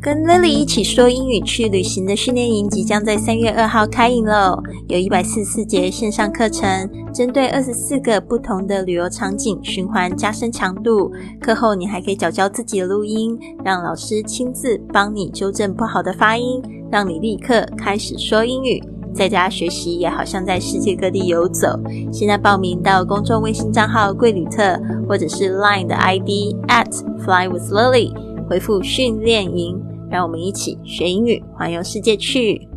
跟 Lily 一起说英语去旅行的训练营即将在三月二号开营喽！有一百四十四节线上课程，针对二十四个不同的旅游场景循环加深强度。课后你还可以找教自己的录音，让老师亲自帮你纠正不好的发音，让你立刻开始说英语。在家学习也好像在世界各地游走。现在报名到公众微信账号“贵旅特”或者是 Line 的 ID at Fly with Lily，回复训练营。让我们一起学英语，环游世界去。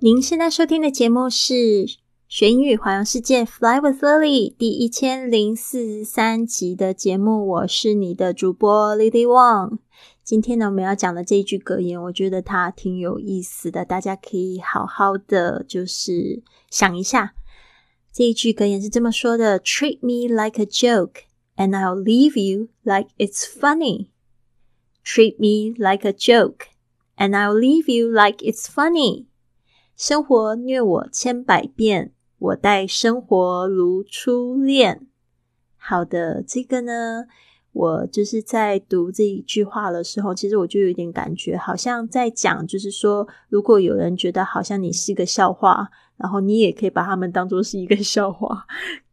您现在收听的节目是《学英语环游世界》Fly with Lily 第一千零四十三集的节目。我是你的主播 Lily Wang。今天呢，我们要讲的这一句格言，我觉得它挺有意思的，大家可以好好的就是想一下。这一句格言是这么说的：“Treat me like a joke, and I'll leave you like it's funny.” Treat me like a joke, and I'll leave you like it's funny. 生活虐我千百遍，我待生活如初恋。好的，这个呢，我就是在读这一句话的时候，其实我就有点感觉，好像在讲，就是说，如果有人觉得好像你是一个笑话，然后你也可以把他们当做是一个笑话。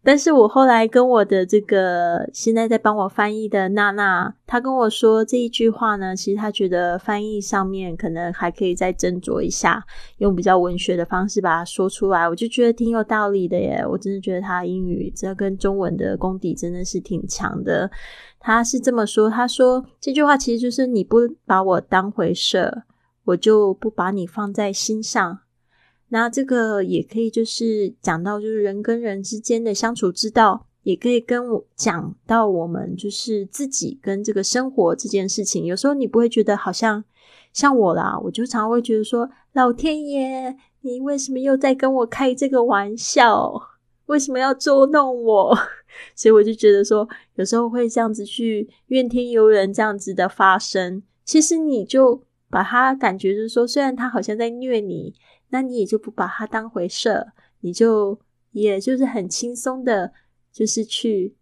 但是我后来跟我的这个现在在帮我翻译的娜娜，她跟我说这一句话呢，其实她觉得翻译上面可能还可以再斟酌一下，用比较文学的方式把它说出来。我就觉得挺有道理的耶！我真的觉得她英语这跟中文的功底真的是挺强的。她是这么说，她说这句话其实就是你不把我当回事，我就不把你放在心上。那这个也可以，就是讲到就是人跟人之间的相处之道，也可以跟我讲到我们就是自己跟这个生活这件事情。有时候你不会觉得好像像我啦，我就常会觉得说，老天爷，你为什么又在跟我开这个玩笑？为什么要捉弄我？所以我就觉得说，有时候会这样子去怨天尤人，这样子的发生，其实你就把他感觉就是说，虽然他好像在虐你。那你也就不把它当回事，你就也就是很轻松的，就是去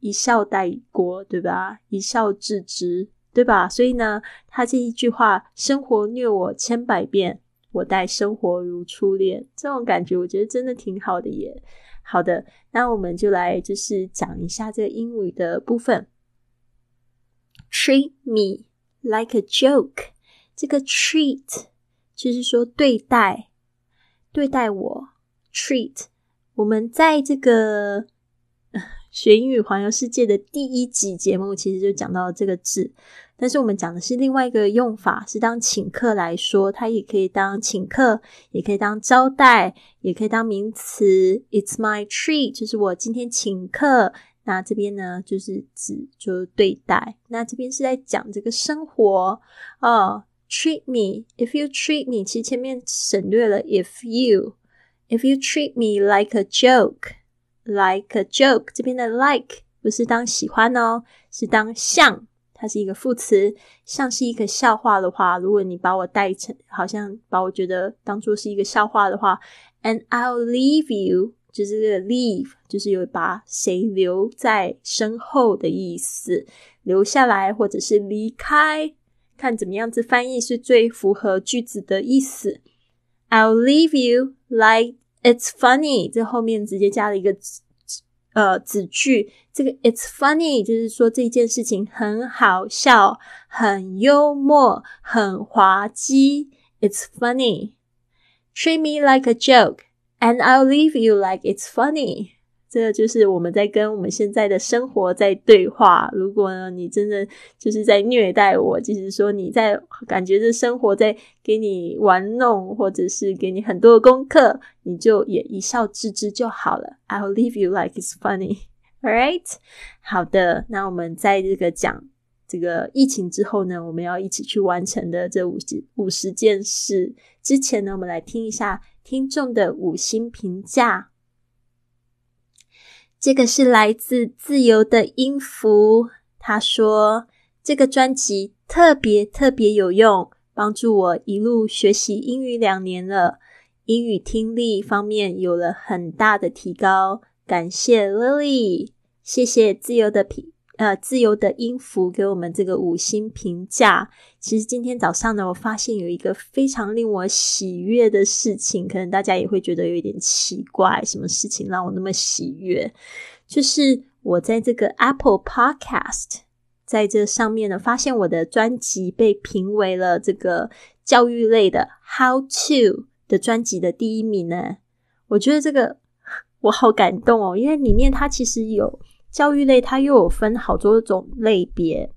一笑带过，对吧？一笑置之，对吧？所以呢，他这一句话“生活虐我千百遍，我待生活如初恋”，这种感觉我觉得真的挺好的耶。好的，那我们就来就是讲一下这个英语的部分。Treat me like a joke，这个 treat。就是说，对待对待我，treat。我们在这个 学英语环游世界的第一集节目，其实就讲到这个字。但是我们讲的是另外一个用法，是当请客来说，它也可以当请客，也可以当招待，也可以当名词。It's my treat，就是我今天请客。那这边呢，就是指就对待。那这边是在讲这个生活哦。Treat me if you treat me，其实前面省略了 if you。If you treat me like a joke，like a joke，这边的 like 不是当喜欢哦，是当像，它是一个副词，像是一个笑话的话，如果你把我带成好像把我觉得当做是一个笑话的话，and I'll leave you，就是这个 leave，就是有把谁留在身后的意思，留下来或者是离开。看怎么样子翻译是最符合句子的意思。I'll leave you like it's funny，这后面直接加了一个呃子句。这个 it's funny 就是说这件事情很好笑、很幽默、很滑稽。It's funny. Treat me like a joke, and I'll leave you like it's funny. 这个就是我们在跟我们现在的生活在对话。如果呢，你真的就是在虐待我，就是说你在感觉这生活在给你玩弄，或者是给你很多的功课，你就也一笑置之就好了。I'll leave you like it's funny, alright？好的，那我们在这个讲这个疫情之后呢，我们要一起去完成的这五十五十件事之前呢，我们来听一下听众的五星评价。这个是来自自由的音符。他说：“这个专辑特别特别有用，帮助我一路学习英语两年了，英语听力方面有了很大的提高。感谢 Lily，谢谢自由的评呃，自由的音符给我们这个五星评价。其实今天早上呢，我发现有一个非常令我喜悦的事情，可能大家也会觉得有一点奇怪，什么事情让我那么喜悦？就是我在这个 Apple Podcast 在这上面呢，发现我的专辑被评为了这个教育类的 How to 的专辑的第一名呢。我觉得这个 我好感动哦，因为里面它其实有。教育类它又有分好多种类别，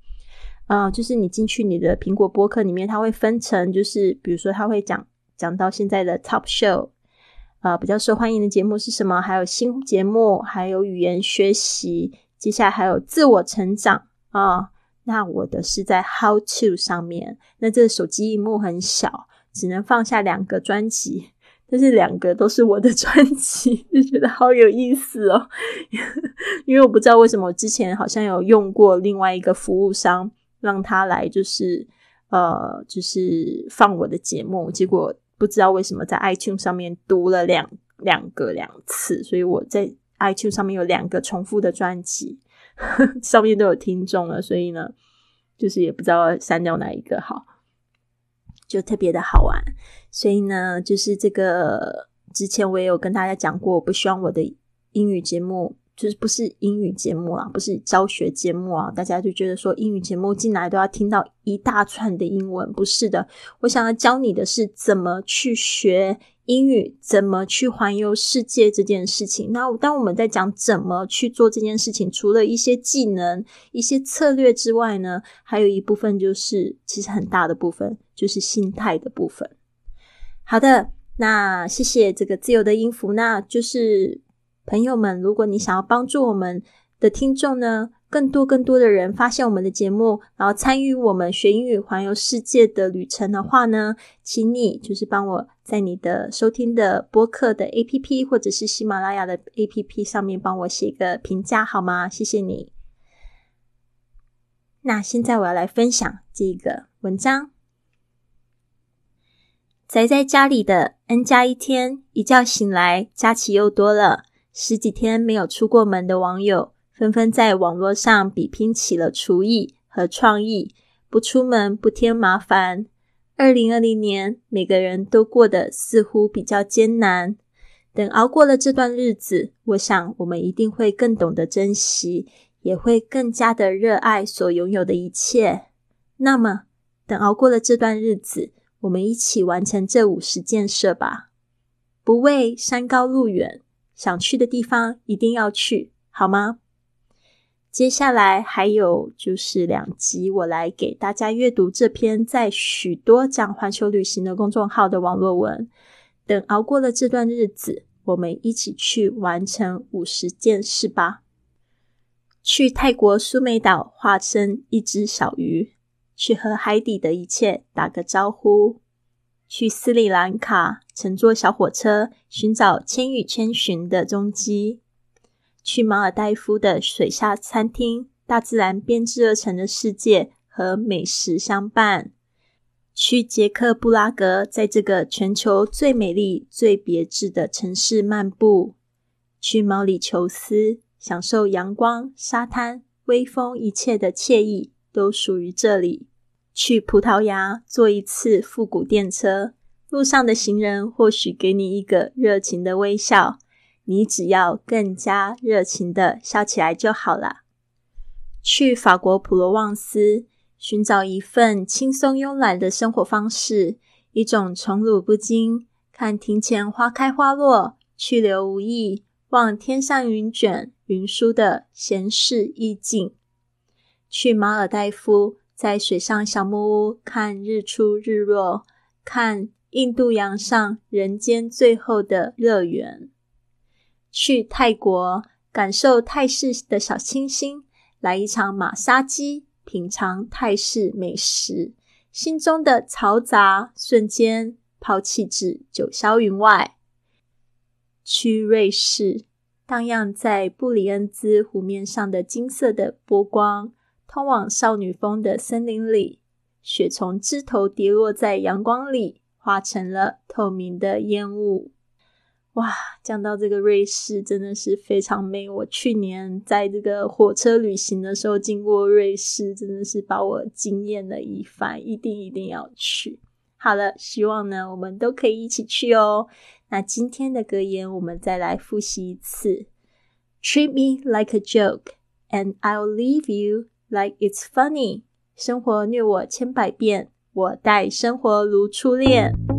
啊，就是你进去你的苹果播客里面，它会分成，就是比如说它会讲讲到现在的 top show，啊，比较受欢迎的节目是什么？还有新节目，还有语言学习，接下来还有自我成长啊。那我的是在 how to 上面，那这个手机荧幕很小，只能放下两个专辑。但是两个都是我的专辑，就觉得好有意思哦。因为我不知道为什么，我之前好像有用过另外一个服务商，让他来就是呃，就是放我的节目，结果不知道为什么在 iTunes 上面读了两两个两次，所以我在 iTunes 上面有两个重复的专辑，上面都有听众了，所以呢，就是也不知道删掉哪一个好。就特别的好玩，所以呢，就是这个之前我也有跟大家讲过，我不希望我的英语节目就是不是英语节目啊，不是教学节目啊，大家就觉得说英语节目进来都要听到一大串的英文，不是的，我想要教你的是怎么去学。英语怎么去环游世界这件事情？那当我们在讲怎么去做这件事情，除了一些技能、一些策略之外呢，还有一部分就是，其实很大的部分就是心态的部分。好的，那谢谢这个自由的音符。那就是朋友们，如果你想要帮助我们的听众呢？更多更多的人发现我们的节目，然后参与我们学英语环游世界的旅程的话呢，请你就是帮我在你的收听的播客的 A P P 或者是喜马拉雅的 A P P 上面帮我写一个评价好吗？谢谢你。那现在我要来分享这个文章。宅在家里的 N 加一天，一觉醒来，假期又多了，十几天没有出过门的网友。纷纷在网络上比拼起了厨艺和创意，不出门不添麻烦。二零二零年，每个人都过得似乎比较艰难。等熬过了这段日子，我想我们一定会更懂得珍惜，也会更加的热爱所拥有的一切。那么，等熬过了这段日子，我们一起完成这五十件事吧。不畏山高路远，想去的地方一定要去，好吗？接下来还有就是两集，我来给大家阅读这篇在许多讲环球旅行的公众号的网络文。等熬过了这段日子，我们一起去完成五十件事吧。去泰国苏梅岛化身一只小鱼，去和海底的一切打个招呼。去斯里兰卡乘坐小火车，寻找《千与千寻》的踪迹。去马尔代夫的水下餐厅，大自然编织而成的世界和美食相伴；去捷克布拉格，在这个全球最美丽、最别致的城市漫步；去毛里求斯，享受阳光、沙滩、微风，一切的惬意都属于这里；去葡萄牙，坐一次复古电车，路上的行人或许给你一个热情的微笑。你只要更加热情的笑起来就好了。去法国普罗旺斯，寻找一份轻松慵懒的生活方式，一种宠辱不惊，看庭前花开花落，去留无意，望天上云卷云舒的闲适意境。去马尔代夫，在水上小木屋看日出日落，看印度洋上人间最后的乐园。去泰国感受泰式的小清新，来一场马杀鸡，品尝泰式美食，心中的嘈杂瞬间抛弃至九霄云外。去瑞士荡漾在布里恩兹湖面上的金色的波光，通往少女峰的森林里，雪从枝头跌落在阳光里，化成了透明的烟雾。哇，讲到这个瑞士真的是非常美。我去年在这个火车旅行的时候经过瑞士，真的是把我惊艳了一番，一定一定要去。好了，希望呢我们都可以一起去哦。那今天的格言我们再来复习一次：Treat me like a joke, and I'll leave you like it's funny。生活虐我千百遍，我待生活如初恋。